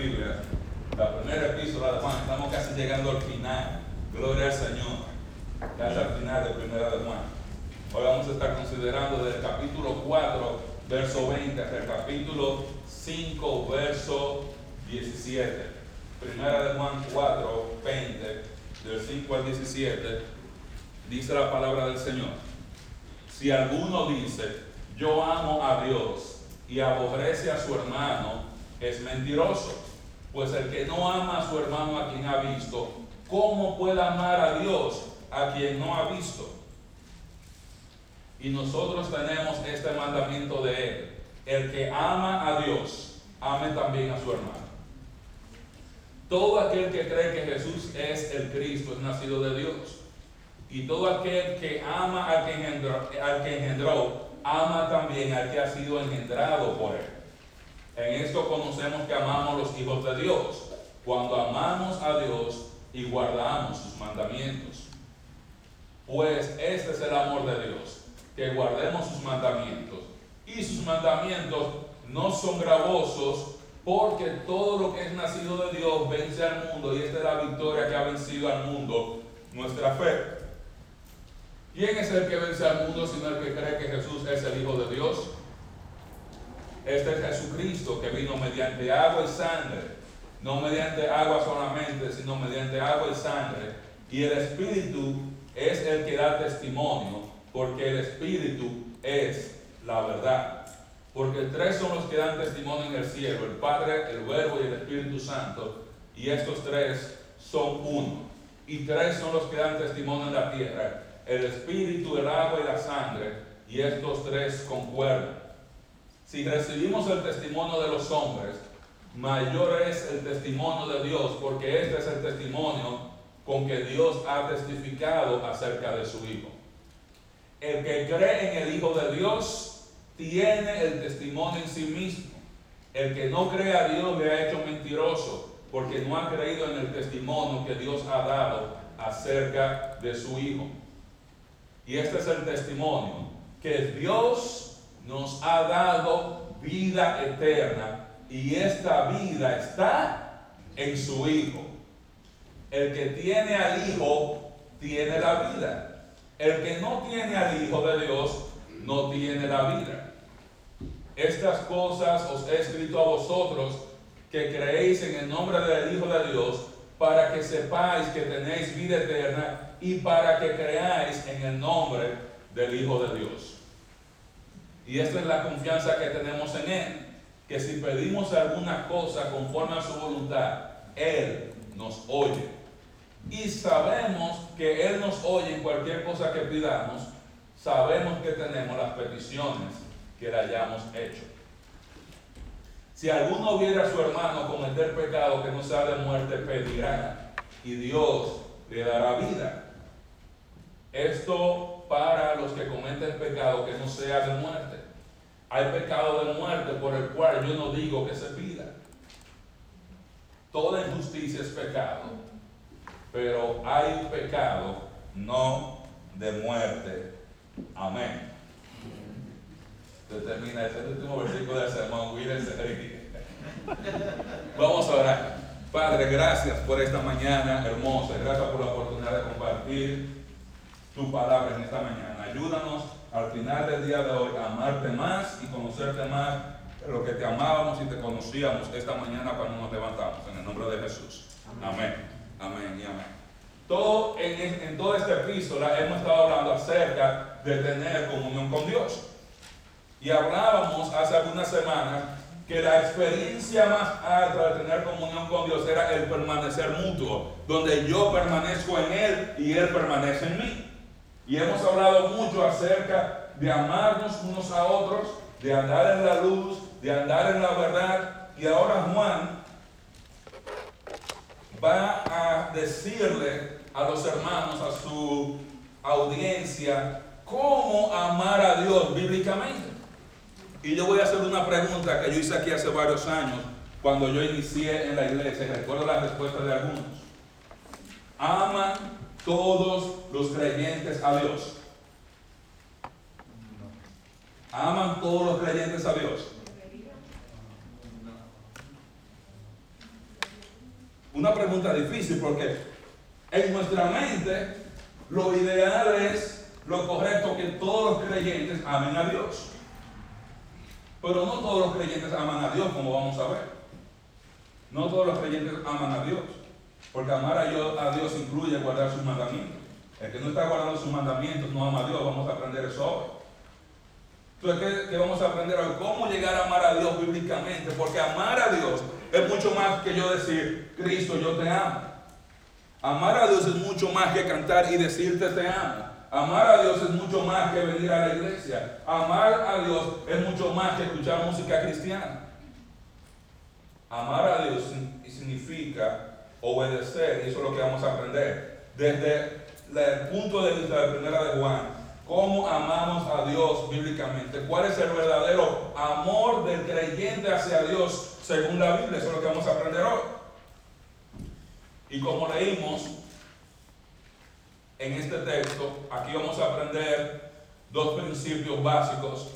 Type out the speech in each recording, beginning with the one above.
Biblia, la primera epístola de Juan, estamos casi llegando al final. Gloria al Señor. Casi al final de primera de Juan. Hoy vamos a estar considerando del capítulo 4, verso 20, hasta el capítulo 5, verso 17. Primera de Juan 4, 20, del 5 al 17, dice la palabra del Señor. Si alguno dice, yo amo a Dios y aborrece a su hermano, es mentiroso. Pues el que no ama a su hermano a quien ha visto, ¿cómo puede amar a Dios a quien no ha visto? Y nosotros tenemos este mandamiento de Él. El que ama a Dios, ame también a su hermano. Todo aquel que cree que Jesús es el Cristo es nacido de Dios. Y todo aquel que ama al que engendró, ama también al que ha sido engendrado por él. En esto conocemos que amamos los hijos de Dios, cuando amamos a Dios y guardamos sus mandamientos. Pues este es el amor de Dios, que guardemos sus mandamientos. Y sus mandamientos no son gravosos, porque todo lo que es nacido de Dios vence al mundo, y esta es la victoria que ha vencido al mundo, nuestra fe. ¿Quién es el que vence al mundo sino el que cree que Jesús es el Hijo de Dios? Este es Jesucristo que vino mediante agua y sangre, no mediante agua solamente, sino mediante agua y sangre. Y el Espíritu es el que da testimonio, porque el Espíritu es la verdad. Porque tres son los que dan testimonio en el cielo, el Padre, el Verbo y el Espíritu Santo, y estos tres son uno. Y tres son los que dan testimonio en la tierra, el espíritu, el agua y la sangre, y estos tres concuerdan. Si recibimos el testimonio de los hombres, mayor es el testimonio de Dios, porque este es el testimonio con que Dios ha testificado acerca de su Hijo. El que cree en el Hijo de Dios tiene el testimonio en sí mismo. El que no cree a Dios le ha hecho mentiroso, porque no ha creído en el testimonio que Dios ha dado acerca de su Hijo. Y este es el testimonio, que Dios nos ha dado vida eterna y esta vida está en su Hijo. El que tiene al Hijo tiene la vida. El que no tiene al Hijo de Dios no tiene la vida. Estas cosas os he escrito a vosotros que creéis en el nombre del Hijo de Dios para que sepáis que tenéis vida eterna y para que creáis en el nombre del Hijo de Dios. Y esta es la confianza que tenemos en Él, que si pedimos alguna cosa conforme a su voluntad, Él nos oye. Y sabemos que Él nos oye en cualquier cosa que pidamos, sabemos que tenemos las peticiones que le hayamos hecho. Si alguno viera a su hermano cometer pecado que no sea de muerte, pedirá y Dios le dará vida. Esto para los que cometen pecado que no sea de muerte. Hay pecado de muerte por el cual yo no digo que se pida. Toda injusticia es pecado, pero hay pecado no de muerte. Amén. Termina ese último versículo del sermón. Vamos a orar. Padre, gracias por esta mañana hermosa. Gracias por la oportunidad de compartir tu palabra en esta mañana. Ayúdanos al final del día de hoy a amarte más y conocerte más de lo que te amábamos y te conocíamos esta mañana cuando nos levantamos. En el nombre de Jesús. Amén. Amén, y amén. Todo en, en toda esta epístola hemos estado hablando acerca de tener comunión con Dios. Y hablábamos hace algunas semanas que la experiencia más alta de tener comunión con Dios era el permanecer mutuo, donde yo permanezco en Él y Él permanece en mí. Y hemos hablado mucho acerca de amarnos unos a otros, de andar en la luz, de andar en la verdad. Y ahora Juan va a decirle a los hermanos, a su audiencia, cómo amar a Dios bíblicamente. Y yo voy a hacer una pregunta que yo hice aquí hace varios años, cuando yo inicié en la iglesia, y recuerdo la respuesta de algunos. Aman todos los creyentes a Dios? ¿Aman todos los creyentes a Dios? una pregunta difícil porque en nuestra mente lo ideal es lo correcto que todos los creyentes amen a Dios. Pero no todos los creyentes aman a Dios, como vamos a ver. No todos los creyentes aman a Dios. Porque amar a Dios, incluye guardar sus mandamientos. El que no está guardando sus mandamientos no ama a Dios. Vamos a aprender eso hoy. Entonces, ¿qué, vamos a aprender hoy? ¿Cómo llegar a amar a Dios bíblicamente? Porque amar a Dios es mucho más que yo decir, Cristo, yo te amo. Amar a Dios es mucho más que cantar y decirte te amo. Amar a Dios es mucho más que venir a la iglesia. Amar a Dios es mucho más que escuchar música cristiana. Amar a Dios significa obedecer, y eso es lo que vamos a aprender. Desde el punto de vista de primera de Juan, cómo amamos a Dios bíblicamente, cuál es el verdadero amor del creyente hacia Dios según la Biblia, eso es lo que vamos a aprender hoy. Y como leímos en este texto, aquí vamos a aprender dos principios básicos.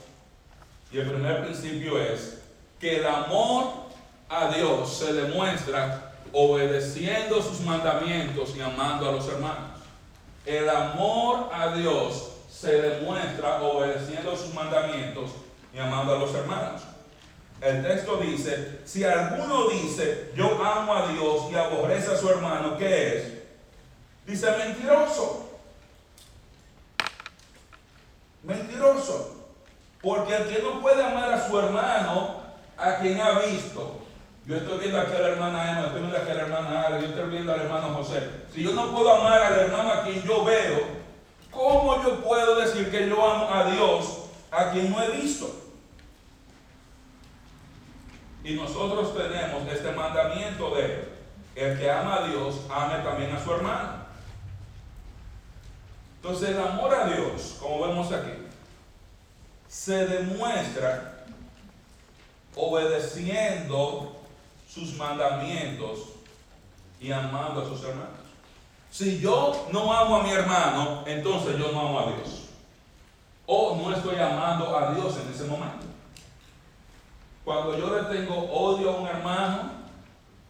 Y el primer principio es que el amor a Dios se demuestra obedeciendo sus mandamientos y amando a los hermanos. El amor a Dios se demuestra obedeciendo sus mandamientos y amando a los hermanos. El texto dice, si alguno dice, yo amo a Dios y aborrece a su hermano, ¿qué es? Dice, mentiroso. Mentiroso. Porque el que no puede amar a su hermano, a quien ha visto, yo estoy viendo a la hermana Emma, estoy viendo a la hermana Ara, yo estoy viendo al hermano José. Si yo no puedo amar al hermano a quien yo veo, ¿cómo yo puedo decir que yo amo a Dios a quien no he visto? Y nosotros tenemos este mandamiento de el que ama a Dios, ame también a su hermano. Entonces el amor a Dios, como vemos aquí, se demuestra obedeciendo sus mandamientos y amando a sus hermanos. Si yo no amo a mi hermano, entonces yo no amo a Dios. O no estoy amando a Dios en ese momento. Cuando yo le tengo odio a un hermano,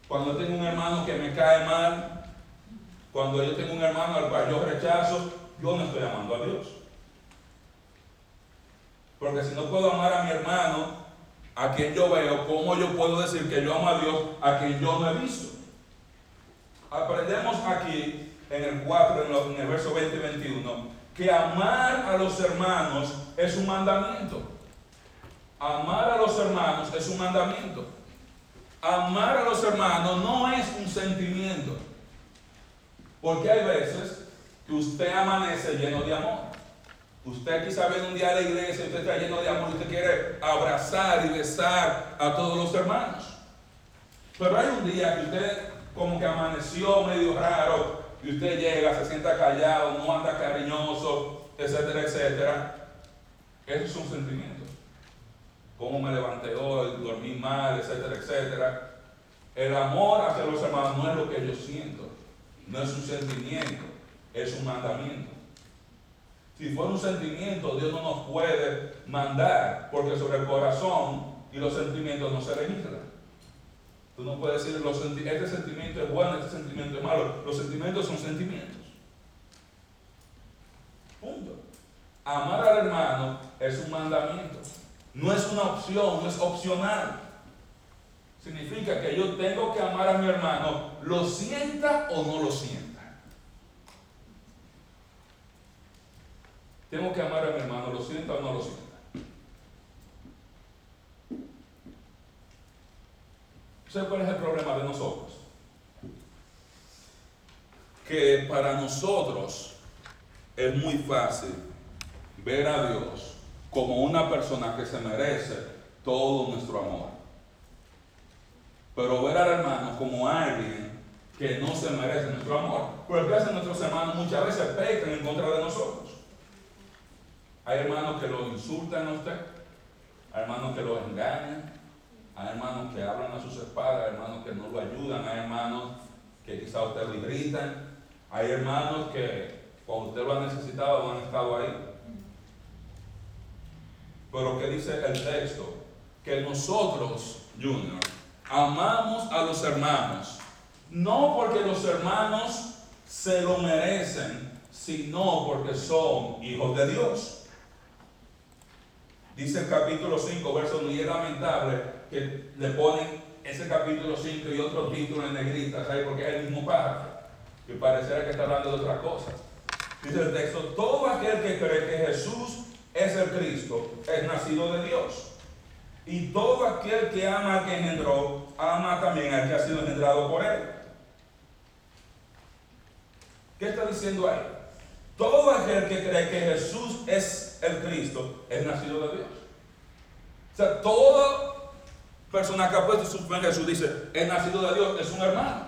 cuando tengo un hermano que me cae mal, cuando yo tengo un hermano al cual yo rechazo, yo no estoy amando a Dios. Porque si no puedo amar a mi hermano, a quien yo veo, ¿cómo yo puedo decir que yo amo a Dios a quien yo no he visto? Aprendemos aquí en el 4, en el verso 20 y 21, que amar a los hermanos es un mandamiento. Amar a los hermanos es un mandamiento. Amar a los hermanos no es un sentimiento. Porque hay veces que usted amanece lleno de amor. Usted quizá viene un día a la iglesia, usted está lleno de amor, usted quiere abrazar y besar a todos los hermanos. Pero hay un día que usted como que amaneció medio raro y usted llega, se sienta callado, no anda cariñoso, etcétera, etcétera. Esos son sentimientos. Cómo me levanté hoy, dormí mal, etcétera, etcétera. El amor hacia los hermanos no es lo que yo siento, no es un sentimiento, es un mandamiento. Si fuera un sentimiento, Dios no nos puede mandar, porque sobre el corazón y los sentimientos no se registran. Tú no puedes decir, los este sentimiento es bueno, este sentimiento es malo. Los sentimientos son sentimientos. Punto. Amar al hermano es un mandamiento. No es una opción, no es opcional. Significa que yo tengo que amar a mi hermano, lo sienta o no lo sienta. Tengo que amar a mi hermano, lo sienta o no lo sienta. ¿Sabe cuál es el problema de nosotros? Que para nosotros es muy fácil ver a Dios como una persona que se merece todo nuestro amor. Pero ver al hermano como alguien que no se merece nuestro amor. Porque hacen nuestros hermanos muchas veces pecan en contra de nosotros. Hay hermanos que lo insultan a usted, hay hermanos que lo engañan, hay hermanos que hablan a sus espaldas, hay hermanos que no lo ayudan, hay hermanos que quizá usted lo irritan, hay hermanos que cuando usted lo ha necesitado no han estado ahí. Pero ¿qué dice el texto? Que nosotros, Junior, amamos a los hermanos, no porque los hermanos se lo merecen, sino porque son hijos de Dios. Dice el capítulo 5, verso y es lamentable que le ponen ese capítulo 5 y otro título en negrita, ¿sabes? Porque es el mismo párrafo, que pareciera que está hablando de otras cosas. Dice el texto, todo aquel que cree que Jesús es el Cristo es nacido de Dios. Y todo aquel que ama al que engendró, ama también al que ha sido engendrado por él. ¿Qué está diciendo ahí? Todo aquel que cree que Jesús es el Cristo es nacido de Dios. O sea, toda persona que ha puesto su fe en Jesús dice, es nacido de Dios, es un hermano.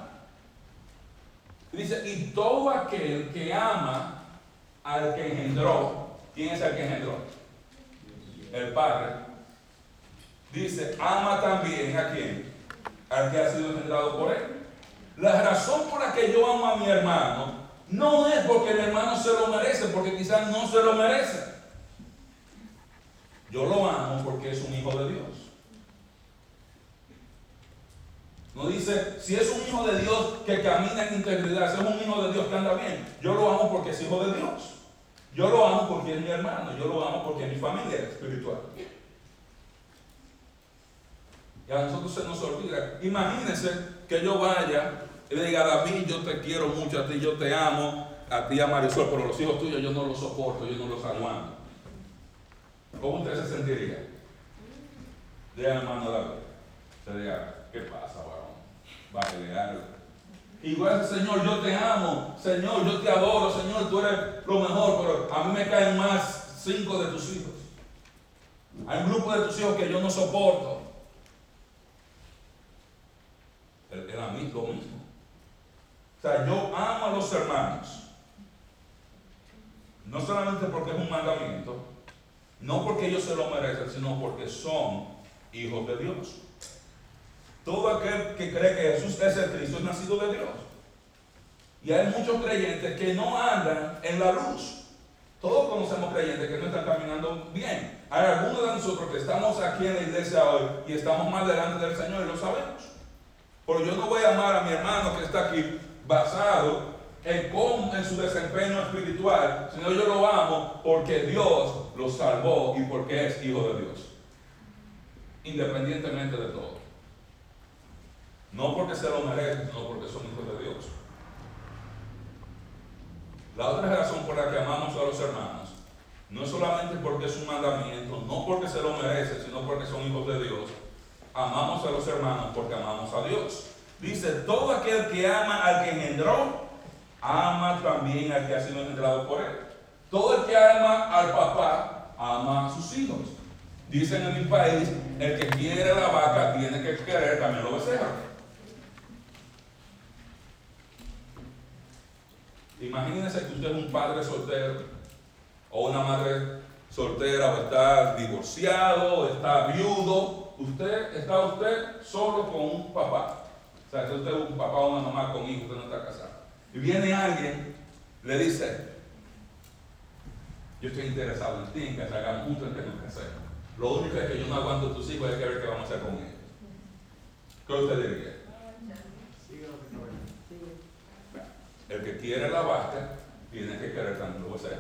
dice, y todo aquel que ama al que engendró, ¿quién es el que engendró? El Padre. Dice, ama también a quién? Al que ha sido engendrado por él. La razón por la que yo amo a mi hermano no es porque el hermano se lo merece, porque quizás no se lo merece. Yo lo amo porque es un hijo de Dios. No dice, si es un hijo de Dios que camina en integridad, si es un hijo de Dios que anda bien, yo lo amo porque es hijo de Dios. Yo lo amo porque es mi hermano, yo lo amo porque es mi familia espiritual. Y a nosotros se nos olvida. Imagínense que yo vaya y le diga, David, yo te quiero mucho a ti, yo te amo, a ti a Marisol, pero los hijos tuyos yo no los soporto, yo no los aguanto. ¿Cómo usted se sentiría? Diga hermano David, se diga, ¿qué pasa, varón? Va a pelear. Igual, Señor, yo te amo, Señor, yo te adoro, Señor, tú eres lo mejor, pero a mí me caen más cinco de tus hijos. Hay un grupo de tus hijos que yo no soporto. El, a mí lo mismo. O sea, yo amo a los hermanos. No solamente porque es un mandamiento, no porque ellos se lo merecen, sino porque son hijos de Dios. Todo aquel que cree que Jesús es el Cristo es nacido de Dios. Y hay muchos creyentes que no andan en la luz. Todos conocemos creyentes que no están caminando bien. Hay algunos de nosotros que estamos aquí en la iglesia hoy y estamos más delante del Señor y lo sabemos. Pero yo no voy a amar a mi hermano que está aquí basado en, en su desempeño espiritual, sino yo lo amo porque Dios lo salvó y porque es hijo de Dios. Independientemente de todo. No porque se lo merecen, sino porque son hijos de Dios. La otra razón por la que amamos a los hermanos no es solamente porque es un mandamiento, no porque se lo merecen, sino porque son hijos de Dios. Amamos a los hermanos porque amamos a Dios. Dice, todo aquel que ama al que engendró, ama también al que ha sido engendrado por él. Todo el que ama al papá, ama a sus hijos. Dicen en mi país, el que quiere la vaca tiene que querer también lo becerros. Imagínense que usted es un padre soltero o una madre soltera o está divorciado o está viudo. Usted está usted solo con un papá. O sea, si usted es un papá o una mamá con hijos, usted no está casado. Y viene alguien, le dice, yo estoy interesado en ti, en que se hagan juntos, en que nos casemos. Lo único es que yo no aguanto tus hijos, hay que ver qué vamos a hacer con ellos. ¿Qué usted diría? El que quiere la vaca tiene que querer también lo sea.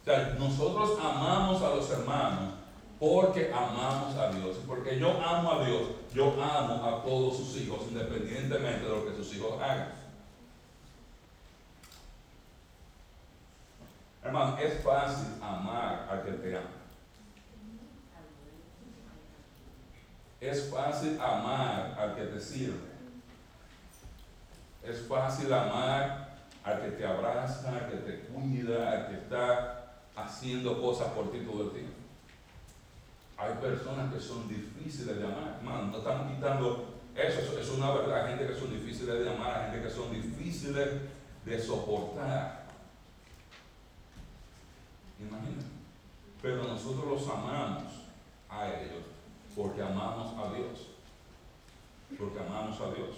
O sea, nosotros amamos a los hermanos porque amamos a Dios. Porque yo amo a Dios, yo amo a todos sus hijos, independientemente de lo que sus hijos hagan. Hermano, es fácil amar al que te ama. Es fácil amar al que te sirve. Es fácil amar al que te abraza, al que te cuida, al que está haciendo cosas por ti todo el tiempo. Hay personas que son difíciles de amar. Hermano, no estamos quitando eso, es una verdad. Hay gente que son difíciles de amar, hay gente que son difíciles de soportar. Imagínense. Pero nosotros los amamos a ellos porque amamos a Dios. Porque amamos a Dios.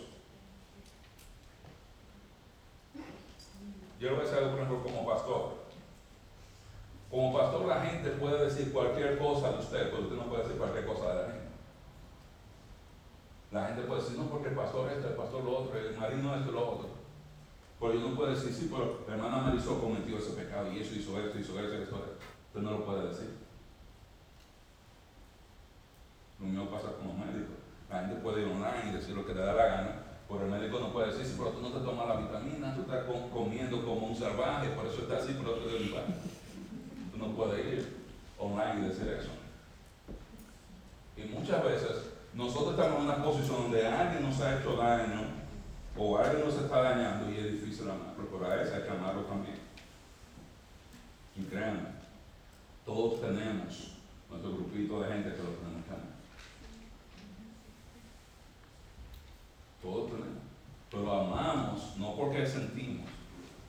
Yo lo voy a decir, por ejemplo, como pastor. Como pastor la gente puede decir cualquier cosa de usted, pero usted no puede decir cualquier cosa de la gente. La gente puede decir, no, porque el pastor este, el pastor lo otro, el marino este, lo otro. Pero yo no puedo decir, sí, pero la hermana Marisol cometió ese pecado y eso hizo esto, hizo esto, esto, esto. Usted no lo puede decir. Lo mismo pasa con los médicos. La gente puede ir online y decir lo que le da la gana, pero el médico no puede decir, sí, pero tú no te tomas la vitamina, tú estás comiendo como un salvaje, por eso estás así, por eso te lugar. Tú no puedes ir online y decir eso. Y muchas veces nosotros estamos en una posición donde alguien nos ha hecho daño o alguien nos está dañando y es difícil amarlo, pero a ese hay que amarlo también. Y créanme, todos tenemos nuestro grupito de gente que lo tenemos que amar. Todos tenemos. Pero amamos no porque sentimos,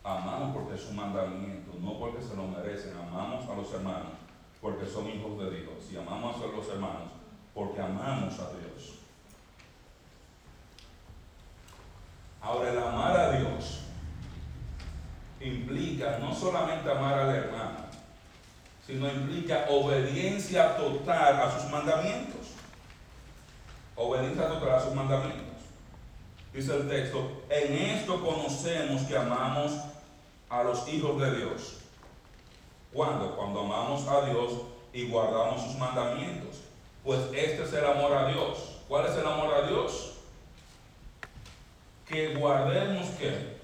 amamos porque es un mandamiento, no porque se lo merecen. Amamos a los hermanos porque son hijos de Dios. Y amamos a los hermanos porque amamos a Dios. Ahora, el amar a Dios implica no solamente amar al hermano, sino implica obediencia total a sus mandamientos. Obediencia total a sus mandamientos. Dice el texto, en esto conocemos que amamos a los hijos de Dios. ¿Cuándo? Cuando amamos a Dios y guardamos sus mandamientos. Pues este es el amor a Dios. ¿Cuál es el amor a Dios? Que guardemos qué?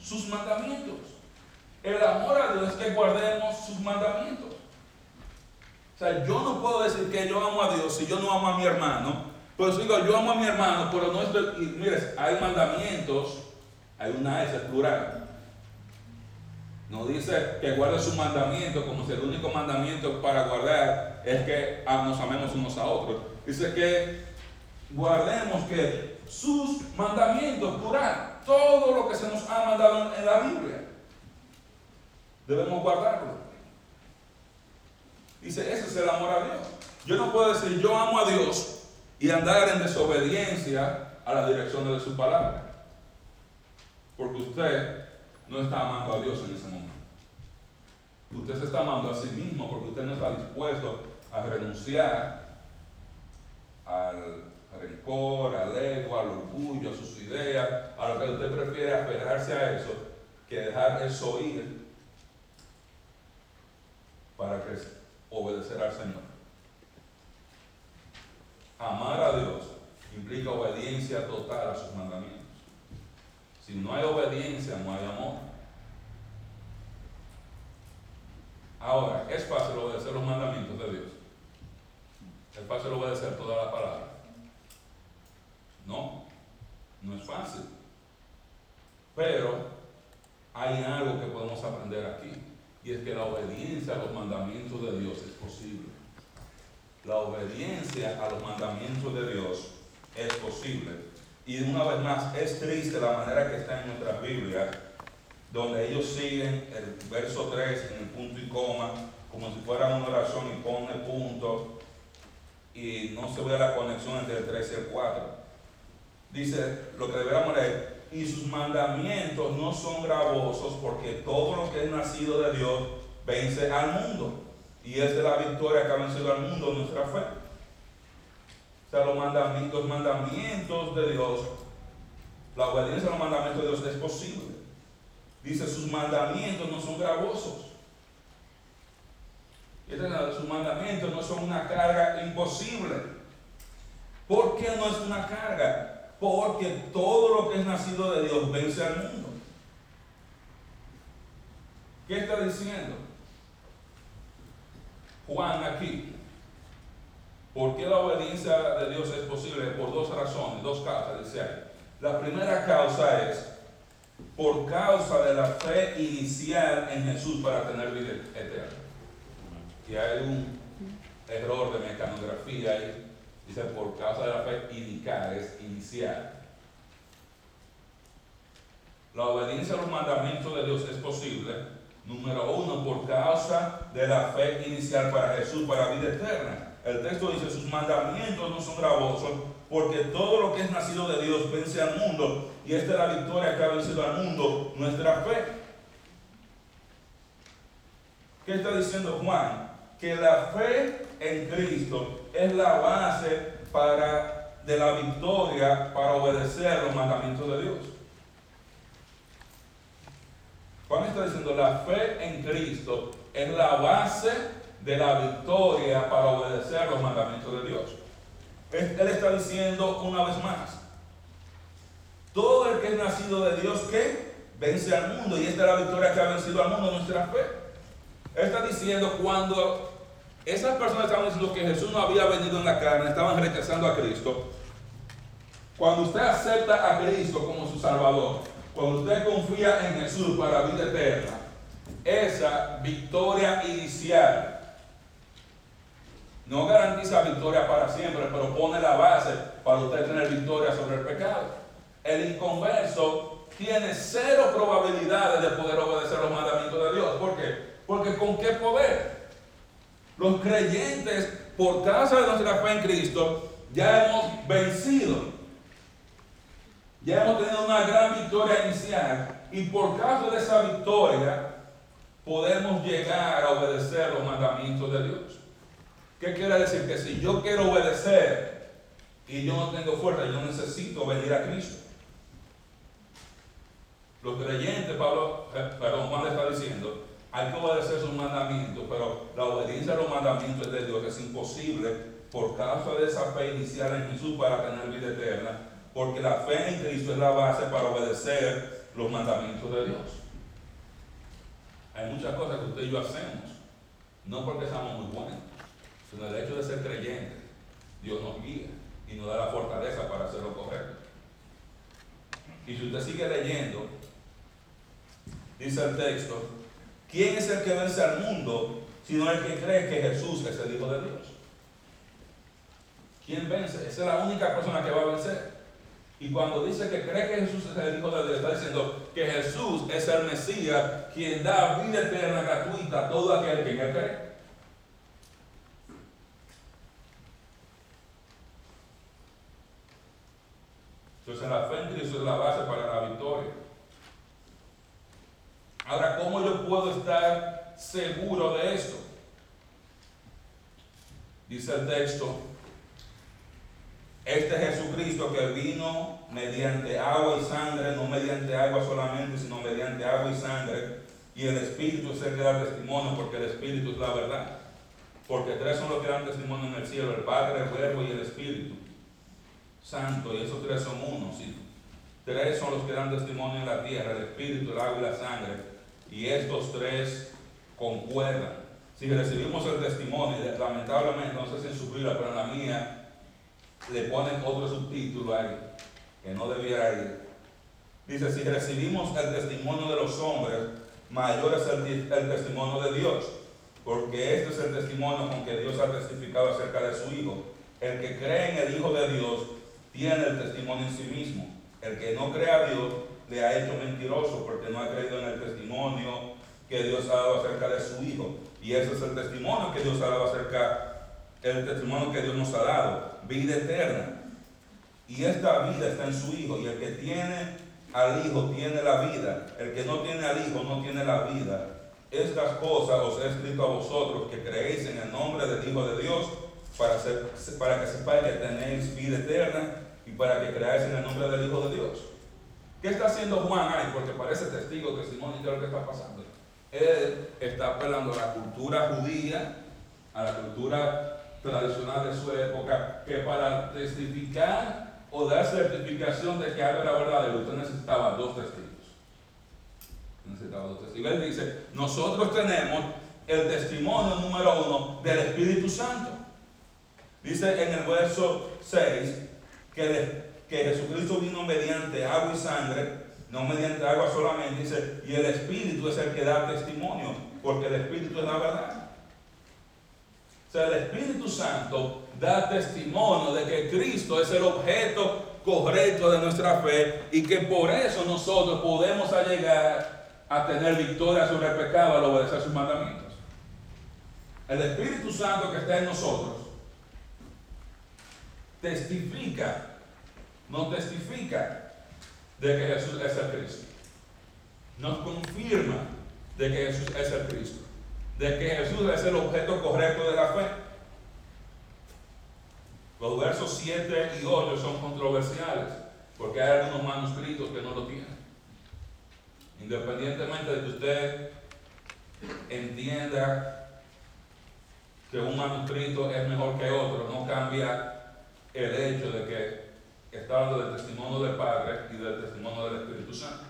Sus mandamientos. El amor a Dios es que guardemos sus mandamientos. O sea, yo no puedo decir que yo amo a Dios si yo no amo a mi hermano. Pues digo, yo amo a mi hermano, pero no estoy. Y mire, hay mandamientos, hay una S plural. No dice que guarde sus mandamientos como si el único mandamiento para guardar es que nos amemos unos a otros. Dice que guardemos que sus mandamientos, plural, todo lo que se nos ha mandado en la Biblia, debemos guardarlo. Dice, ese es el amor a Dios. Yo no puedo decir yo amo a Dios y andar en desobediencia a la dirección de su palabra. Porque usted no está amando a Dios en ese momento. Usted se está amando a sí mismo porque usted no está dispuesto a renunciar al rencor, al ego, al orgullo, a sus ideas, a lo que usted prefiere aferrarse a eso que dejar eso ir para obedecer al Señor. Amar a Dios implica obediencia total a sus mandamientos. Si no hay obediencia, no hay amor. Ahora, ¿es fácil obedecer los mandamientos de Dios? ¿Es fácil obedecer toda la palabra? No, no es fácil. Pero hay algo que podemos aprender aquí, y es que la obediencia a los mandamientos de Dios es posible. La obediencia a los mandamientos de Dios es posible y una vez más, es triste la manera que está en nuestras Biblias, donde ellos siguen el verso 3 en el punto y coma, como si fuera una oración y pone punto, y no se ve la conexión entre el 3 y el 4. Dice lo que deberíamos leer, y sus mandamientos no son gravosos porque todo lo que es nacido de Dios vence al mundo. Y es de la victoria que ha vencido al mundo nuestra fe. O sea, los mandamientos, mandamientos de Dios, la obediencia a los mandamientos de Dios es posible. Dice, sus mandamientos no son gravosos. Y sus mandamientos no son una carga imposible. ¿Por qué no es una carga? Porque todo lo que es nacido de Dios vence al mundo. ¿Qué está diciendo? Juan aquí ¿Por qué la obediencia de Dios es posible? Por dos razones, dos causas, dice ahí. La primera causa es por causa de la fe inicial en Jesús para tener vida eterna. Y hay un error de mecanografía ahí. Dice por causa de la fe inicial, es inicial. La obediencia a los mandamientos de Dios es posible, número uno, por causa de la fe inicial para Jesús, para vida eterna. El texto dice, sus mandamientos no son gravosos, porque todo lo que es nacido de Dios vence al mundo, y esta es la victoria que ha vencido al mundo, nuestra fe. ¿Qué está diciendo Juan? Que la fe en Cristo es la base para de la victoria para obedecer los mandamientos de Dios. Juan está diciendo, la fe en Cristo es la base de la victoria para obedecer los mandamientos de Dios. Él está diciendo una vez más, todo el que es nacido de Dios, que vence al mundo, y esta es la victoria que ha vencido al mundo, nuestra fe. Él está diciendo cuando esas personas estaban diciendo que Jesús no había venido en la carne, estaban rechazando a Cristo. Cuando usted acepta a Cristo como su Salvador, cuando usted confía en Jesús para vida eterna, esa victoria inicial no garantiza victoria para siempre, pero pone la base para usted tener victoria sobre el pecado. El inconverso tiene cero probabilidades de poder obedecer los mandamientos de Dios. ¿Por qué? Porque con qué poder? Los creyentes, por causa de nuestra fe en Cristo, ya hemos vencido ya hemos tenido una gran victoria inicial y por causa de esa victoria podemos llegar a obedecer los mandamientos de Dios. ¿Qué quiere decir? Que si yo quiero obedecer y yo no tengo fuerza, yo necesito venir a Cristo. Los creyentes, Pablo, eh, perdón, Juan le está diciendo, hay que obedecer sus mandamientos, pero la obediencia a los mandamientos de Dios es imposible por causa de esa fe inicial en Jesús para tener vida eterna porque la fe en Cristo es la base para obedecer los mandamientos de Dios. Hay muchas cosas que usted y yo hacemos, no porque seamos muy buenos, sino el hecho de ser creyentes. Dios nos guía y nos da la fortaleza para hacer lo correcto. Y si usted sigue leyendo, dice el texto, ¿quién es el que vence al mundo sino el que cree que Jesús es el Hijo de Dios? ¿Quién vence? Esa es la única persona que va a vencer. Y cuando dice que cree que Jesús es el Hijo de Dios, está diciendo que Jesús es el Mesías, quien da vida eterna gratuita a todo aquel que en él cree. Entonces la fe en Cristo es la base para la victoria. Ahora, ¿cómo yo puedo estar seguro de esto? Dice el texto, este Jesucristo que vino mediante agua y sangre, no mediante agua solamente, sino mediante agua y sangre, y el Espíritu es el que da testimonio, porque el Espíritu es la verdad. Porque tres son los que dan testimonio en el cielo, el Padre, el Verbo y el Espíritu Santo, y esos tres son uno. ¿sí? Tres son los que dan testimonio en la tierra, el Espíritu, el agua y la sangre, y estos tres concuerdan. Si recibimos el testimonio, lamentablemente, no sé si en su vida, pero en la mía, le ponen otro subtítulo ahí, que no debiera ir. Dice, si recibimos el testimonio de los hombres, mayor es el, el testimonio de Dios, porque este es el testimonio con que Dios ha testificado acerca de su Hijo. El que cree en el Hijo de Dios tiene el testimonio en sí mismo. El que no cree a Dios le ha hecho mentiroso porque no ha creído en el testimonio que Dios ha dado acerca de su Hijo. Y ese es el testimonio que Dios ha dado acerca el testimonio que Dios nos ha dado, vida eterna. Y esta vida está en su Hijo, y el que tiene al Hijo tiene la vida, el que no tiene al Hijo no tiene la vida. Estas cosas os he escrito a vosotros que creéis en el nombre del Hijo de Dios, para, para que sepáis que tenéis vida eterna y para que creáis en el nombre del Hijo de Dios. ¿Qué está haciendo Juan ahí? Porque parece testigo, testimonio de lo que está pasando. Él está apelando a la cultura judía, a la cultura tradicional de su época, que para testificar o dar certificación de que algo era verdadero, usted necesitaba dos testigos. Necesitaba dos testigos. Él dice, nosotros tenemos el testimonio número uno del Espíritu Santo. Dice en el verso 6 que, que Jesucristo vino mediante agua y sangre, no mediante agua solamente, dice, y el Espíritu es el que da testimonio, porque el Espíritu es la verdad el Espíritu Santo da testimonio de que Cristo es el objeto correcto de nuestra fe y que por eso nosotros podemos llegar a tener victoria sobre el pecado al obedecer sus mandamientos. El Espíritu Santo que está en nosotros testifica, no testifica de que Jesús es el Cristo. Nos confirma de que Jesús es el Cristo de que Jesús es el objeto correcto de la fe. Los versos 7 y 8 son controversiales porque hay algunos manuscritos que no lo tienen. Independientemente de que usted entienda que un manuscrito es mejor que otro, no cambia el hecho de que está hablando del testimonio del Padre y del testimonio del Espíritu Santo.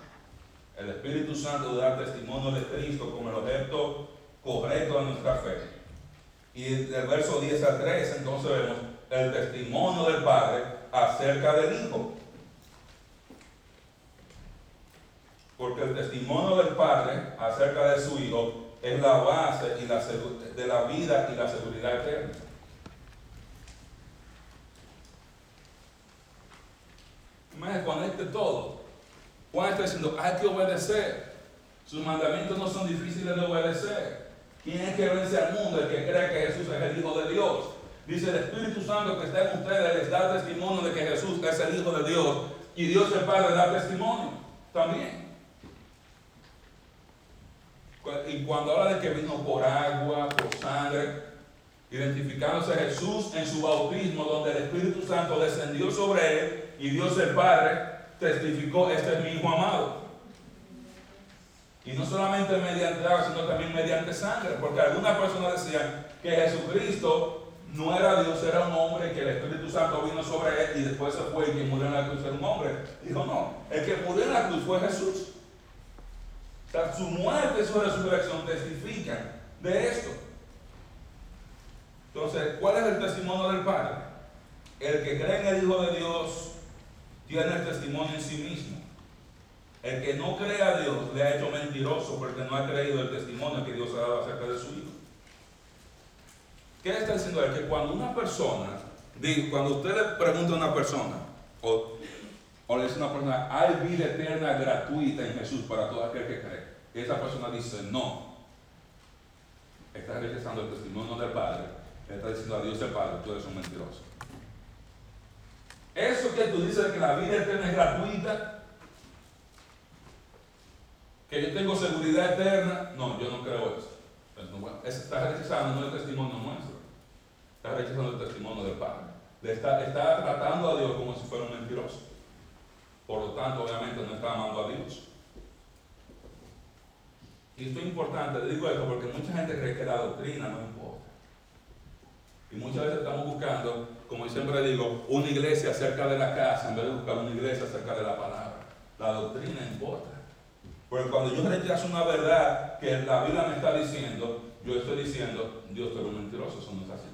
El Espíritu Santo da testimonio de Cristo como el objeto correcto de nuestra fe. Y del verso 10 al 13 entonces vemos el testimonio del Padre acerca del Hijo. Porque el testimonio del Padre acerca de su Hijo es la base y la de la vida y la seguridad eterna. Me conecte todo. Juan está diciendo, hay que obedecer. Sus mandamientos no son difíciles de obedecer. ¿Quién es que vence al mundo? El que cree que Jesús es el Hijo de Dios. Dice el Espíritu Santo que está en ustedes, les da testimonio de que Jesús es el Hijo de Dios. Y Dios el Padre da testimonio también. Y cuando habla de que vino por agua, por sangre, identificándose Jesús en su bautismo, donde el Espíritu Santo descendió sobre él y Dios el Padre testificó, este es mi Hijo amado. Y no solamente mediante agua, sino también mediante sangre, porque algunas personas decían que Jesucristo no era Dios, era un hombre, que el Espíritu Santo vino sobre él y después se fue y que murió en la cruz era un hombre. Dijo, no, el que murió en la cruz fue Jesús su muerte y su resurrección testifican de esto. Entonces, ¿cuál es el testimonio del Padre? El que cree en el Hijo de Dios tiene el testimonio en sí mismo. El que no cree a Dios le ha hecho mentiroso porque no ha creído el testimonio que Dios ha dado acerca de su Hijo. ¿Qué está diciendo él? Que cuando una persona, cuando usted le pregunta a una persona, o le dice a una persona, hay vida eterna gratuita en Jesús para todo aquel que cree. Y esa persona dice, no. Está rechazando el testimonio del Padre. está diciendo a Dios el Padre, tú eres un mentiroso. Eso que tú dices que la vida eterna es gratuita, que yo tengo seguridad eterna, no, yo no creo eso. está rechazando el testimonio nuestro, está rechazando el testimonio del Padre. está, está tratando a Dios como si fuera un mentiroso. Por lo tanto, obviamente no está amando a Dios. Y esto es importante, le digo esto porque mucha gente cree que la doctrina no. Y muchas veces estamos buscando, como siempre digo, una iglesia cerca de la casa en vez de buscar una iglesia cerca de la palabra. La doctrina importa. Porque cuando yo rechazo una verdad que la Biblia me está diciendo, yo estoy diciendo, Dios te lo mentiroso, eso no es así.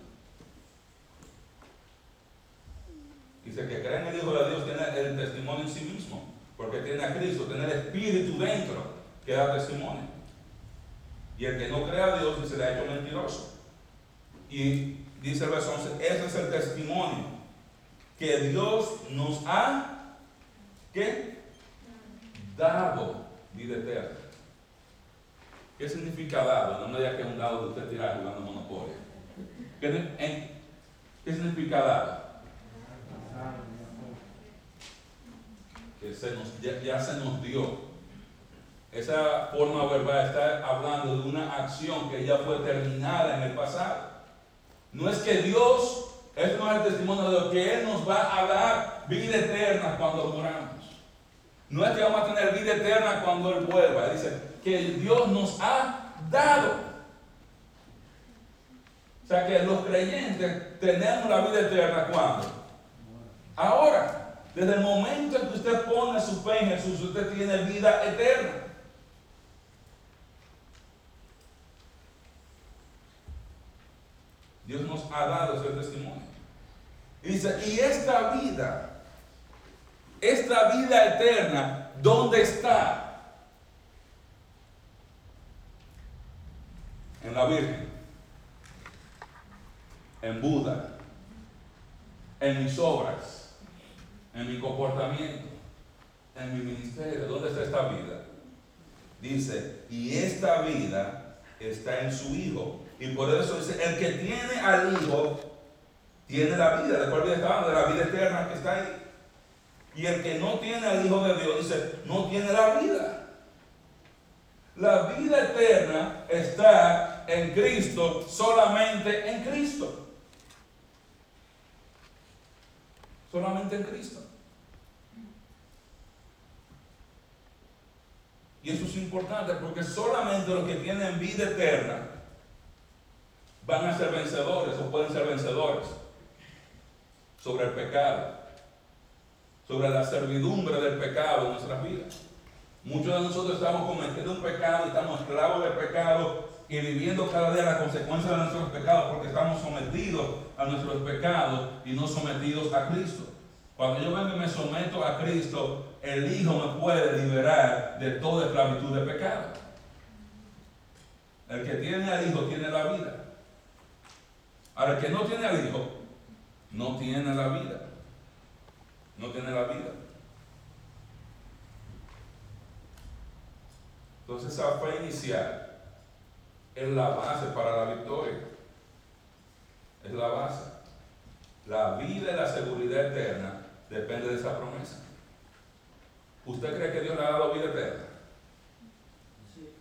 Dice que cree en el Hijo de Dios tiene el testimonio en sí mismo, porque tiene a Cristo, tiene el Espíritu dentro que da testimonio. Y el que no cree a Dios se le ha hecho mentiroso. Y dice el verso 11, ese es el testimonio que Dios nos ha ¿qué? dado vida eterna. ¿Qué significa dado? No me diga que es un dado de usted tirar jugando monopolio. ¿Qué, ¿Qué significa dado? que se nos, ya, se nos dio. Esa forma verbal está hablando de una acción que ya fue terminada en el pasado. No es que Dios, esto no es el testimonio de Dios, que Él nos va a dar vida eterna cuando moramos. No es que vamos a tener vida eterna cuando Él vuelva. Dice que Dios nos ha dado. O sea que los creyentes tenemos la vida eterna cuando. Ahora. Desde el momento en que usted pone su fe en Jesús, usted tiene vida eterna. Dios nos ha dado ese testimonio. Dice, y esta vida, esta vida eterna, ¿dónde está? En la Virgen, en Buda, en mis obras en mi comportamiento, en mi ministerio. ¿Dónde está esta vida? Dice, y esta vida está en su Hijo. Y por eso dice, el que tiene al Hijo, tiene la vida. ¿De cuál vida está hablando? De la vida eterna que está ahí. Y el que no tiene al Hijo de Dios, dice, no tiene la vida. La vida eterna está en Cristo, solamente en Cristo. Solamente en Cristo. Y eso es importante porque solamente los que tienen vida eterna van a ser vencedores o pueden ser vencedores sobre el pecado, sobre la servidumbre del pecado en nuestras vidas. Muchos de nosotros estamos cometiendo un pecado estamos esclavos del pecado y viviendo cada día la consecuencia de nuestros pecados porque estamos sometidos a nuestros pecados y no sometidos a Cristo. Cuando yo vengo y me someto a Cristo, el Hijo me puede liberar de toda esclavitud de pecado. El que tiene al Hijo tiene la vida. Ahora, el que no tiene al Hijo, no tiene la vida. No tiene la vida. Entonces esa fe inicial es la base para la victoria. Es la base. La vida y la seguridad eterna depende de esa promesa. ¿Usted cree que Dios le ha dado vida eterna? Sí.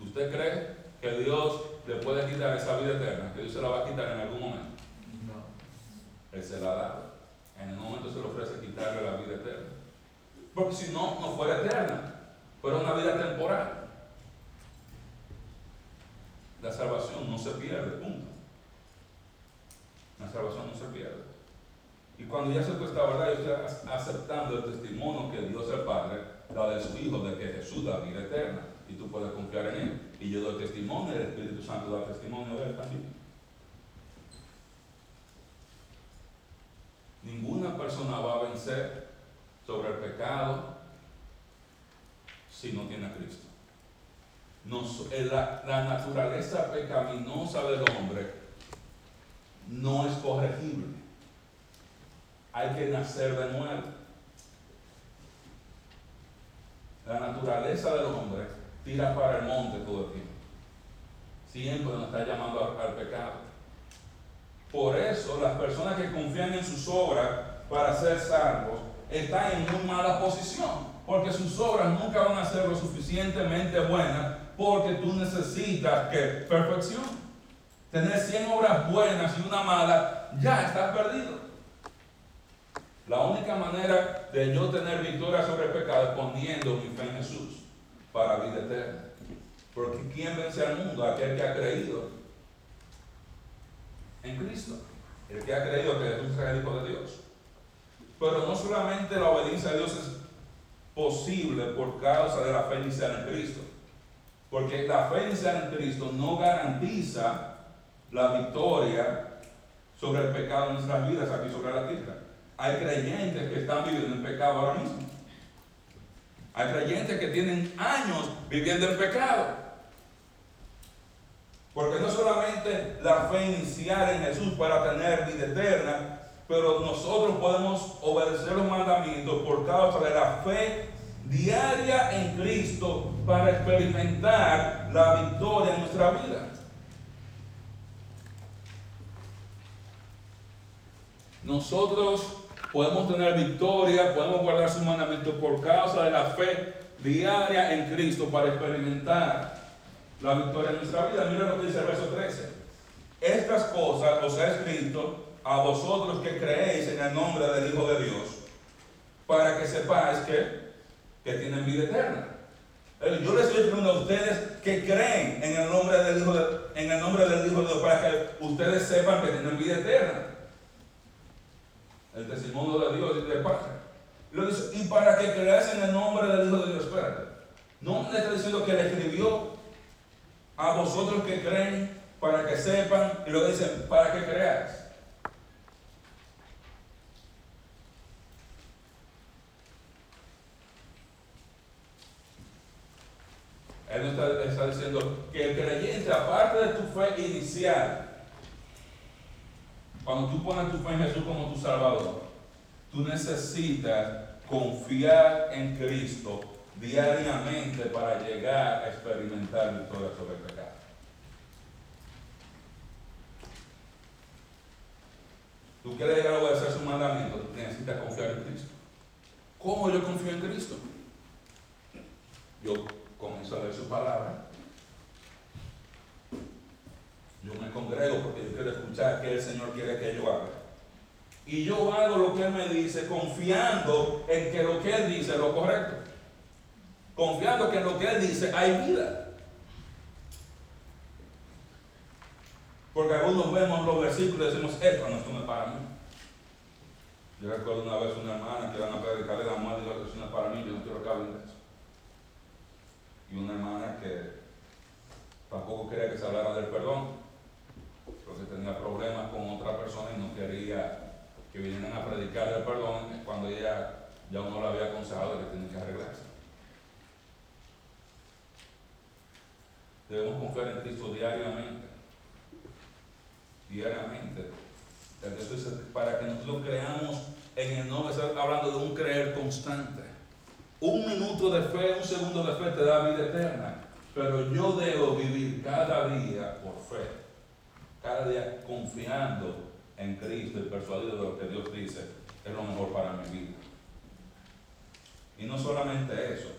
¿Usted cree que Dios le puede quitar esa vida eterna? ¿Que Dios se la va a quitar en algún momento? No. Él se la ha dado. En el momento se le ofrece quitarle la vida eterna. Porque si no, no fuera eterna. Fuera una vida temporal. La salvación no se pierde, punto. La salvación no se pierde. Y cuando ya acepto esta verdad, yo estoy aceptando el testimonio que Dios el Padre da de su Hijo, de que Jesús da vida eterna. Y tú puedes confiar en Él. Y yo doy testimonio, el Espíritu Santo da testimonio de Él también. Ninguna persona va a vencer sobre el pecado si no tiene a Cristo. la, la naturaleza pecaminosa del hombre no es corregible. Hay que nacer de nuevo. La naturaleza del hombre tira para el monte todo el tiempo. Siempre nos está llamando al, pecado. Por eso las personas que confían en sus obras para ser salvos están en muy mala posición porque sus obras nunca van a ser lo suficientemente buenas, porque tú necesitas que perfección. Tener 100 obras buenas y una mala, ya estás perdido. La única manera de yo tener victoria sobre el pecado es poniendo mi fe en Jesús para vida eterna. Porque ¿quién vence al mundo? Aquel que ha creído en Cristo. El que ha creído que Jesús es el Hijo de Dios. Pero no solamente la obediencia a Dios es posible por causa de la fe inicial en Cristo. Porque la fe inicial en Cristo no garantiza la victoria sobre el pecado en nuestras vidas aquí sobre la tierra. Hay creyentes que están viviendo en pecado ahora mismo. Hay creyentes que tienen años viviendo en pecado. Porque no solamente la fe inicial en Jesús para tener vida eterna, pero nosotros podemos obedecer los mandamientos por causa de la fe diaria en Cristo para experimentar la victoria en nuestra vida. Nosotros podemos tener victoria, podemos guardar sus mandamientos por causa de la fe diaria en Cristo para experimentar la victoria en nuestra vida. Mira lo que dice el verso 13. Estas cosas os he escrito a vosotros que creéis en el nombre del Hijo de Dios, para que sepáis que, que tienen vida eterna. Yo les estoy diciendo a ustedes que creen en el nombre del Hijo de, en el nombre del Hijo de Dios, para que ustedes sepan que tienen vida eterna. El testimonio de Dios y. Lo dice, y para que creáis en el nombre del Hijo de Dios. Espérate. No le está diciendo que le escribió a vosotros que creen para que sepan, y lo dicen, para que creáis. Él está, está diciendo que el creyente, aparte de tu fe inicial, cuando tú pones tu fe en Jesús como tu Salvador, tú necesitas confiar en Cristo diariamente para llegar a experimentar victoria sobre el pecado. Tú quieres llegar a obedecer su mandamiento, tú necesitas confiar en Cristo. ¿Cómo yo confío en Cristo? Yo comienzo a leer su palabra. Yo me congrego porque yo quiero escuchar qué el Señor quiere que yo haga. hago lo que Él me dice confiando en que lo que Él dice es lo correcto. Confiando que en lo que Él dice hay vida. Porque algunos vemos los versículos y decimos, esto no, es para mí. Yo recuerdo una vez una hermana que iban a predicarle la muerte y dijo, esto no es para mí, yo no quiero que hablen de eso. Y una hermana que tampoco quería que se hablara del perdón, porque tenía problemas con otra persona y no quería que vinieran a predicar el perdón cuando ella ya uno le había aconsejado que tenía que arreglarse. Debemos confiar en Cristo diariamente. Diariamente. Entonces, para que nosotros creamos en el nombre, está hablando de un creer constante. Un minuto de fe, un segundo de fe te da vida eterna. Pero yo debo vivir cada día por fe. Cada día confiando en Cristo y persuadido de lo que Dios dice es lo mejor para mi vida. Y no solamente eso.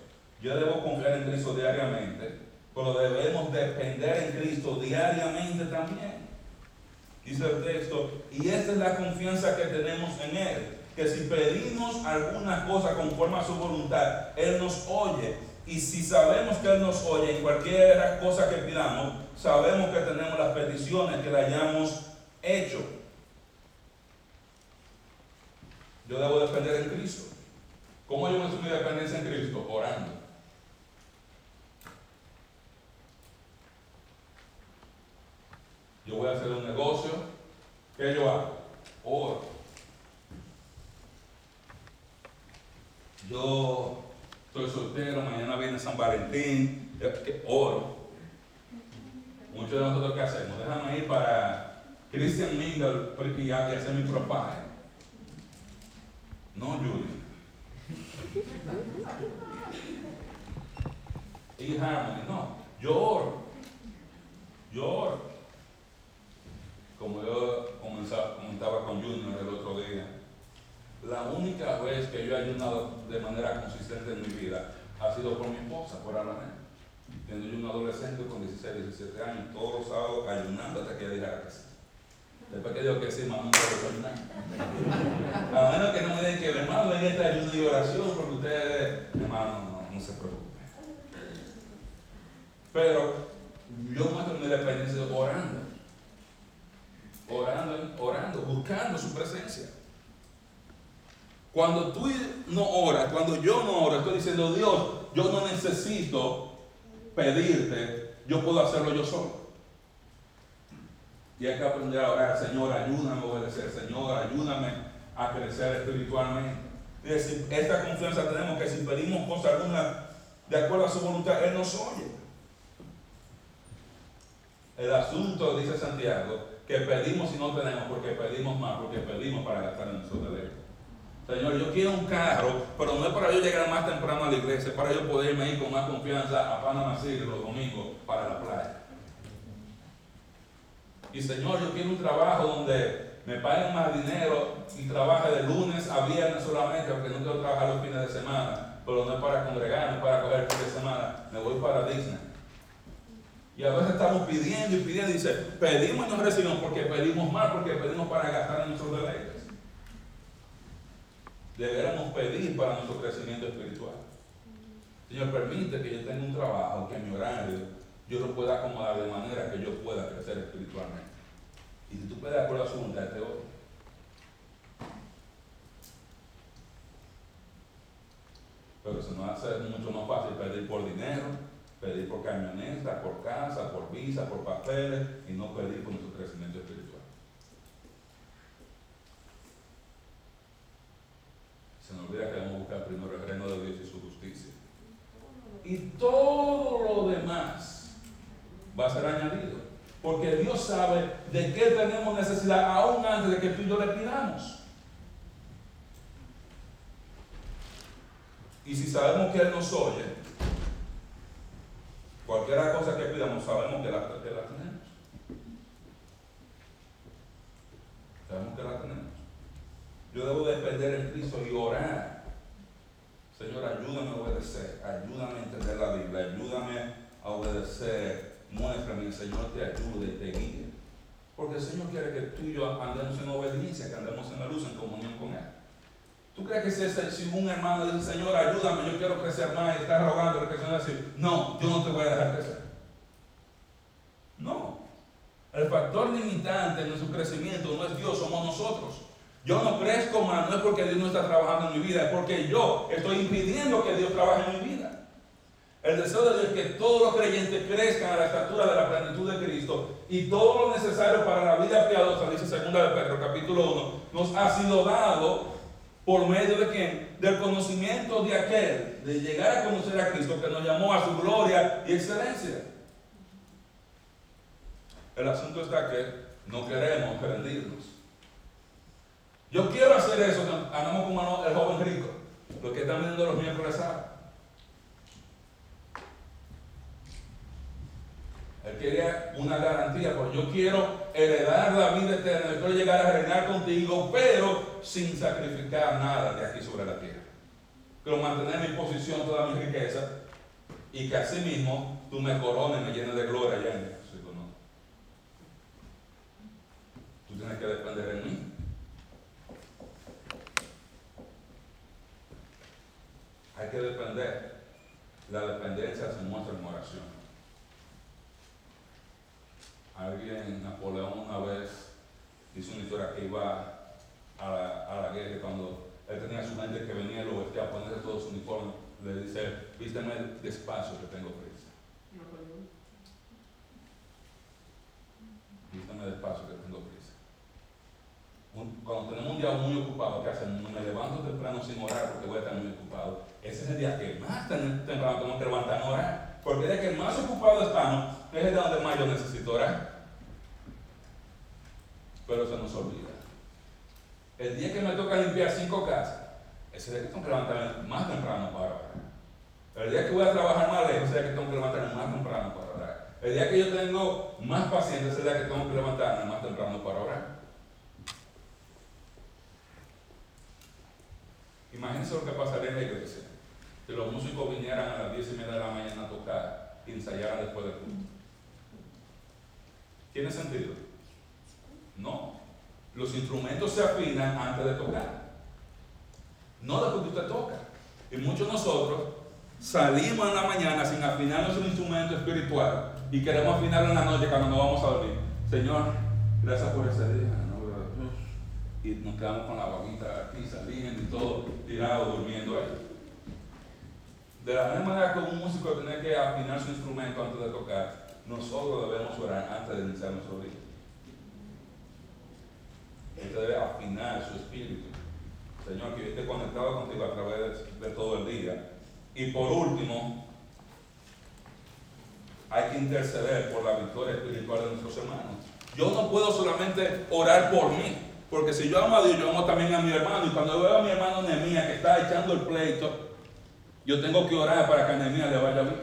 Yo debo confiar en Cristo diariamente, pero debemos depender en Cristo diariamente también. Dice el texto, y esta es la confianza que tenemos en Él, que si pedimos alguna cosa conforme a su voluntad, Él nos oye. Y si sabemos que Él nos oye en cualquier cosa que pidamos, sabemos que tenemos las peticiones que le hayamos hecho. Yo debo depender en Cristo. ¿Cómo yo muestro mi dependencia en Cristo? Orando. Yo voy a hacer un negocio. ¿Qué yo hago? Oro. Yo estoy soltero, mañana viene San Valentín. Oro. Muchos de nosotros, ¿qué hacemos? Déjame ir para Christian Mingle y hacer mi profile. No, Julie. Y Harmony, no. Yo oro. Yo. Como yo comentaba con Junior el otro día, la única vez que yo he ayunado de manera consistente en mi vida ha sido por mi esposa, por Alané. Siendo yo un adolescente con 16, 17 años, todos los sábados ayunando hasta que ella dijera que sí. Después que digo que sí, mamá, no puedo nada. A menos que no me digan que hermano venga esta ayuda y oración, porque ustedes, hermano, no, no se preocupen. Pero yo muestro mi dependencia orando. Orando, orando, buscando su presencia. Cuando tú no oras, cuando yo no oro, estoy diciendo, Dios, yo no necesito pedirte, yo puedo hacerlo yo solo. Y hay que aprender a orar, Señor, ayúdame a obedecer, Señor, ayúdame a crecer espiritualmente. Es decir, esta confianza tenemos que si pedimos cosa alguna de acuerdo a su voluntad, Él nos oye. El asunto, dice Santiago, que pedimos y no tenemos porque pedimos más, porque pedimos para gastar en derecho. Señor, yo quiero un carro, pero no es para yo llegar más temprano a la iglesia, es para yo poderme ir con más confianza a Panamá City los domingos para la playa. Y Señor, yo quiero un trabajo donde me paguen más dinero y trabaje de lunes a viernes solamente, porque no quiero trabajar los fines de semana, pero no es para congregar, no es para coger el fin de semana, me voy para Disney. Y a veces estamos pidiendo y pidiendo y dice, pedimos y no recibimos porque pedimos más, porque pedimos para gastar en nuestros deleites. Deberíamos pedir para nuestro crecimiento espiritual. Señor, permite que yo tenga un trabajo, que mi horario yo lo pueda acomodar de manera que yo pueda crecer espiritualmente. Y si tú puedes acuerdo a su voluntad, te oye. Pero se nos hace mucho más fácil pedir por dinero, pedir por camioneta, por casa, por visa, por papeles y no pedir por nuestro crecimiento espiritual. Que debemos buscar primero el reino de Dios y su justicia. Y todo lo demás va a ser añadido. Porque Dios sabe de qué tenemos necesidad aún antes de que tú y yo le pidamos. Y si sabemos que Él nos oye, cualquier cosa que pidamos, sabemos que la, que la tenemos. Sabemos que la tenemos. Yo debo depender en Cristo y orar. Señor, ayúdame a obedecer, ayúdame a entender la Biblia, ayúdame a obedecer muéstrame, el Señor te ayude te guíe. Porque el Señor quiere que tú y yo andemos en obediencia, que andemos en la luz, en comunión con Él. ¿Tú crees que si, un hermano dice, Señor, ayúdame, yo quiero crecer más y está rogando el Señor decir, no, yo no te voy a dejar crecer? No. El factor limitante en nuestro crecimiento no es Dios, somos nosotros. Yo no crezco más, no es porque Dios no está trabajando en mi vida, es porque yo estoy impidiendo que Dios trabaje en mi vida. El deseo de Dios es que todos los creyentes crezcan a la estatura de la plenitud de Cristo y todo lo necesario para la vida piadosa, dice 2 de Pedro capítulo 1, nos ha sido dado por medio de quién? Del conocimiento de aquel, de llegar a conocer a Cristo que nos llamó a su gloria y excelencia. El asunto está que no queremos rendirnos. Yo quiero hacer eso, andamos como el joven rico, lo que están viendo los miembros de Él quería una garantía, porque yo quiero heredar la vida eterna, yo quiero llegar a reinar contigo, pero sin sacrificar nada de aquí sobre la tierra. Quiero mantener mi posición, toda mi riqueza, y que así mismo tú me corones, me llenes de gloria allá en no. Tú tienes que depender de mí. Hay que depender. La dependencia se muestra en oración. Alguien, Napoleón una vez hizo una historia que iba a la, a la guerra cuando él tenía su mente que venía lo oeste a ponerse todo su uniforme, le dice, vísteme despacio que tengo prisa. Vísteme despacio que tengo prisa. cuando tenemos un día muy ocupado, ¿qué hacemos? Me levanto temprano sin orar porque voy a estar muy ocupado. Ese es el día que más temprano tengo que levantar a orar. Porque el día que más ocupado estamos, es el día donde más yo necesito orar pero se nos olvida. El día que me toca limpiar cinco casas, ese día que tengo que levantarme más temprano para orar. El día que voy a trabajar más lejos, ese día que tengo que levantarme más temprano para orar. El día que yo tengo más paciencia, ese día que tengo que levantarme más temprano para orar. Imagínense lo que pasaría en la iglesia. Si los músicos vinieran a las diez y media de la mañana a tocar y ensayaran después del culto. ¿Tiene sentido? No. Los instrumentos se afinan antes de tocar. No después que usted toca. Y muchos de nosotros salimos en la mañana sin afinar nuestro instrumento espiritual y queremos afinarlo en la noche cuando nos vamos a dormir. Señor, gracias por ese día. Y nos quedamos con la babita aquí saliendo y todo tirado, durmiendo ahí. De la misma manera que un músico tiene que afinar su instrumento antes de tocar, nosotros debemos orar antes de iniciar nuestro día. Él debe afinar su espíritu. Señor, que yo esté conectado contigo a través de, todo el día. Y por último, hay que interceder por la victoria espiritual de nuestros hermanos. Yo no puedo solamente orar por mí, porque si yo amo a Dios, yo amo también a mi hermano. Y cuando veo a mi hermano Nehemías que está echando el pleito, yo tengo que orar para que a le vaya bien.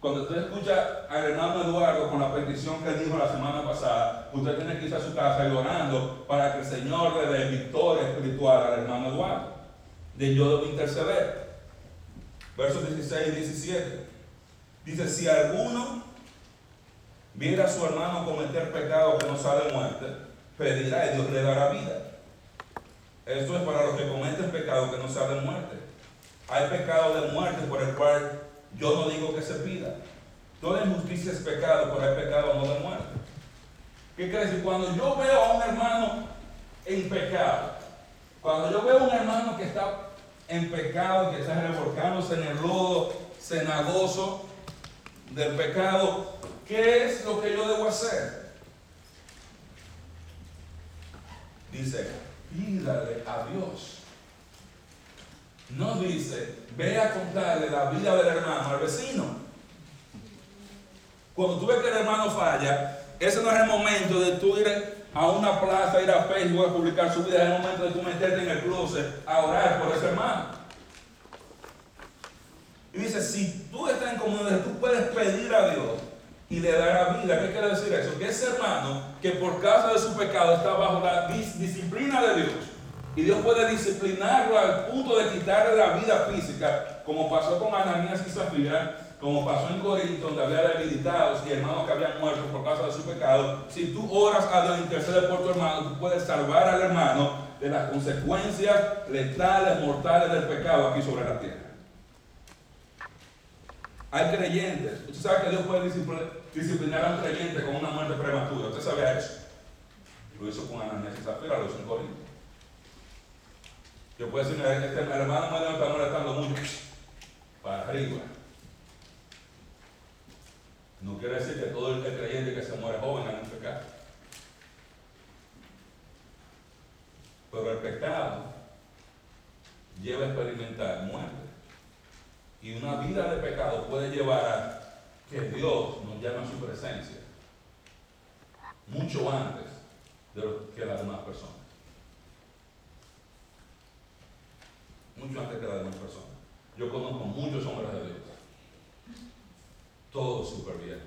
Cuando usted escucha al hermano Eduardo con la petición que dijo la semana pasada, usted tiene que irse a su casa y orando para que el Señor le dé victoria espiritual al hermano Eduardo. De yo debo interceder. Versos 16 y 17. Dice, si alguno viera a su hermano cometer pecado que no sale muerte, pedirá y Dios le dará vida. Esto es para los que cometen pecado que no sale muerte. Hay pecado de muerte por el cual yo no digo que se pida. Toda injusticia es pecado, pero hay pecado no de muerte. ¿Qué quiere decir? Cuando yo veo a un hermano en pecado, cuando yo veo a un hermano que está en pecado, que está revolcándose en el lodo cenagoso del pecado, ¿qué es lo que yo debo hacer? Dice, pídale a Dios. No dice, ve a contarle la vida del hermano al vecino. Cuando tú ves que el hermano falla, ese no es el momento de tú ir a una plaza, ir a Facebook a publicar su vida, es el momento de tú meterte en el closet a orar por ese hermano. Y dice, si tú estás en comunidad, tú puedes pedir a Dios y le dará vida. ¿Qué quiere decir eso? Que ese hermano que por causa de su pecado está bajo la disciplina de Dios, y Dios puede disciplinarlo al punto de quitarle la vida física, como pasó con Ananías y Zafira, como pasó en Corinto, donde había debilitados y hermanos que habían muerto por causa de su pecado, si tú oras a Dios, intercedes por tu hermano, tú puedes salvar al hermano de las consecuencias letales, mortales del pecado aquí sobre la tierra. Hay creyentes. Usted sabe que Dios puede disciplinar a un creyente con una muerte prematura. Usted sabe eso. Lo hizo con Ananías y Zafira, lo hizo en Corinto. Yo puedo decir, este hermano me está molestando mucho. Para arriba. No quiere decir que todo el creyente que se muere joven haga un pecado. Pero el pecado lleva a experimentar muerte. Y una vida de pecado puede llevar a que Dios nos llame a su presencia mucho antes de lo que las demás personas. Mucho antes que las demás personas. Yo conozco muchos hombres de Dios. Todos súper bien.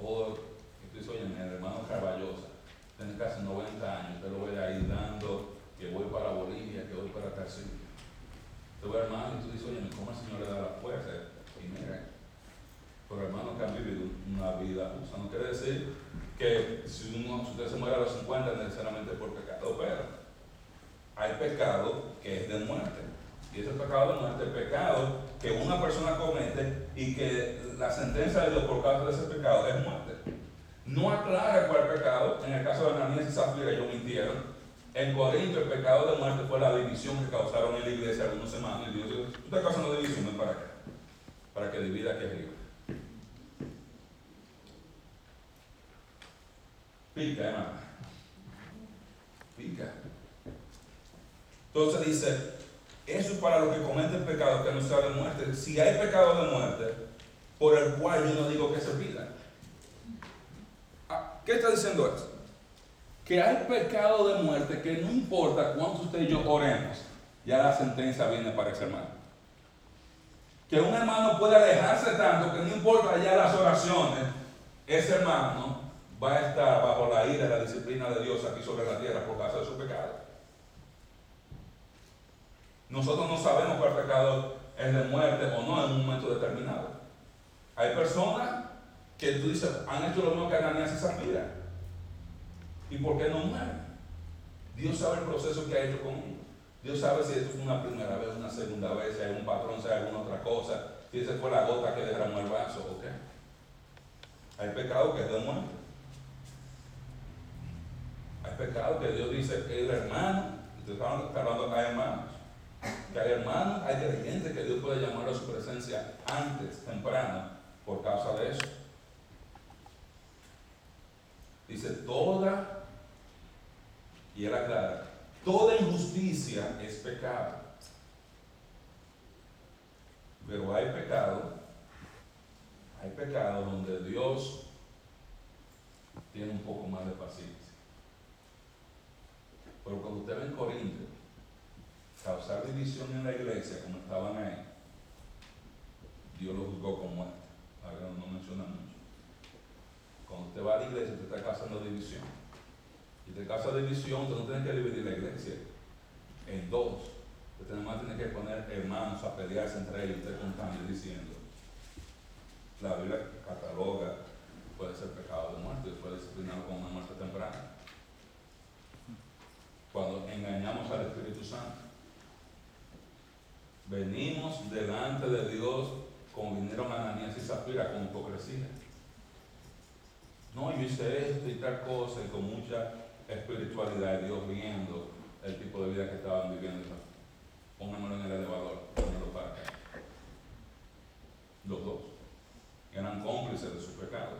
Todo, estoy oye, mi hermano Carballosa, tiene casi 90 años, usted lo ve ahí dando que voy para Bolivia, que voy para Tarcillo. Te voy hermano y tú dices, oye, ¿cómo el Señor le da la fuerza? Y mira, pero hermanos que han vivido una vida justa, no quiere decir que si, uno, usted se muere a los 50 necesariamente por pecado, pero hay pecado que es de muerte. Y ese pecado de muerte, el pecado que una persona comete y que la sentencia de Dios por causa de ese pecado es muerte. No aclara cuál pecado, en el caso de Ananías y Zafira ellos mintieron. En Corinto el pecado de muerte fue la división que causaron en la iglesia algunos semanas. Y Dios dijo, tú estás causando división, para qué? Para que divida aquí arriba. Pica, hermano. Pica. Entonces dice, eso es para los que cometen pecado que no sea de muerte. Si hay pecado de muerte, por el cual yo no digo que se pida. Ah, ¿Qué está diciendo eso? Que hay pecado de muerte que no importa cuánto usted y yo oremos, ya la sentencia viene para ese hermano. Que un hermano puede alejarse tanto que no importa ya las oraciones, ese hermano va a estar bajo la ira y la disciplina de Dios aquí sobre la tierra por causa de su pecado. Nosotros no sabemos cuál pecado es de muerte o no en un momento determinado. Hay personas que tú dices, han hecho lo mismo que Ananías y Zafira. ¿Y por qué no mueren? Dios sabe el proceso que ha hecho con ellos. Dios sabe si esto fue una primera vez, una segunda vez, si hay un patrón, si hay alguna otra cosa, si esa fue la gota que derramó el vaso o qué. Hay pecado que es de muerte. Hay pecado que Dios dice el hermano, y te está hablando acá hermanos, que hay hermanos, hay creyentes que Dios puede llamar a su presencia antes, temprano, por causa de eso. Dice, toda, y él aclara, toda injusticia es pecado. Pero hay pecado, hay pecado donde Dios tiene un poco más de paciencia. Pero cuando usted ve en Corinto, causar división en la iglesia, como estaban ahí, Dios lo juzgó con muerte. Ahora no menciona mucho. Cuando usted va a la iglesia, usted está causando división. Y te causa división, usted no tiene que dividir la iglesia en dos. Usted además tiene que poner hermanos a pelearse entre ellos, usted contando y diciendo. La Biblia cataloga, puede ser pecado de muerte, puede disciplinado con una muerte temprana. Cuando engañamos al Espíritu Santo. Venimos delante de Dios como vinieron Ananías y Zafira con hipocresía. No, yo hice esto y tal cosa y con mucha espiritualidad, Dios viendo el tipo de vida que estaban viviendo. Pónganmelo en el elevador, pónganlo para acá. Los dos eran cómplices de sus pecados.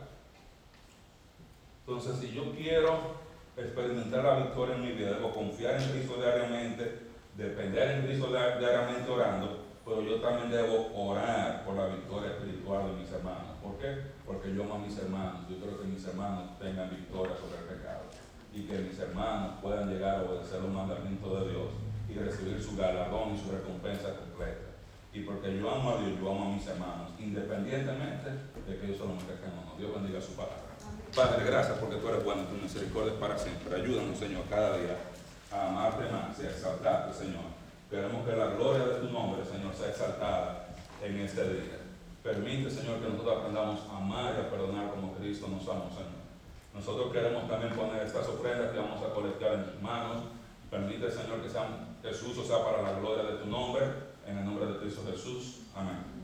Entonces, si yo quiero experimentar la victoria en mi vida, debo confiar en Cristo diariamente depender en Cristo diariamente orando, pero yo también debo orar por la victoria espiritual de mis hermanos. ¿Por qué? Porque yo amo a mis hermanos. Yo quiero que mis hermanos tengan victoria sobre el pecado y que mis hermanos puedan llegar a obedecer los mandamientos de Dios y recibir su galardón y su recompensa completa. Y porque yo amo a Dios, yo amo a mis hermanos, independientemente de que ellos son los no. Dios bendiga su palabra. Padre, gracias porque tú eres bueno, tu misericordia es para siempre. Ayúdanos, Señor, cada día a amarte más y a exaltarte, Señor. Queremos que la gloria de tu nombre, Señor, sea exaltada en este día. Permite, Señor, que nosotros aprendamos a amar y a perdonar como Cristo nos ama, Señor. Nosotros queremos también poner estas ofrendas que vamos a colectar en tus manos. Permite, Señor, que sean Jesús, o sea, para la gloria de tu nombre, en el nombre de Cristo Jesús. Amén.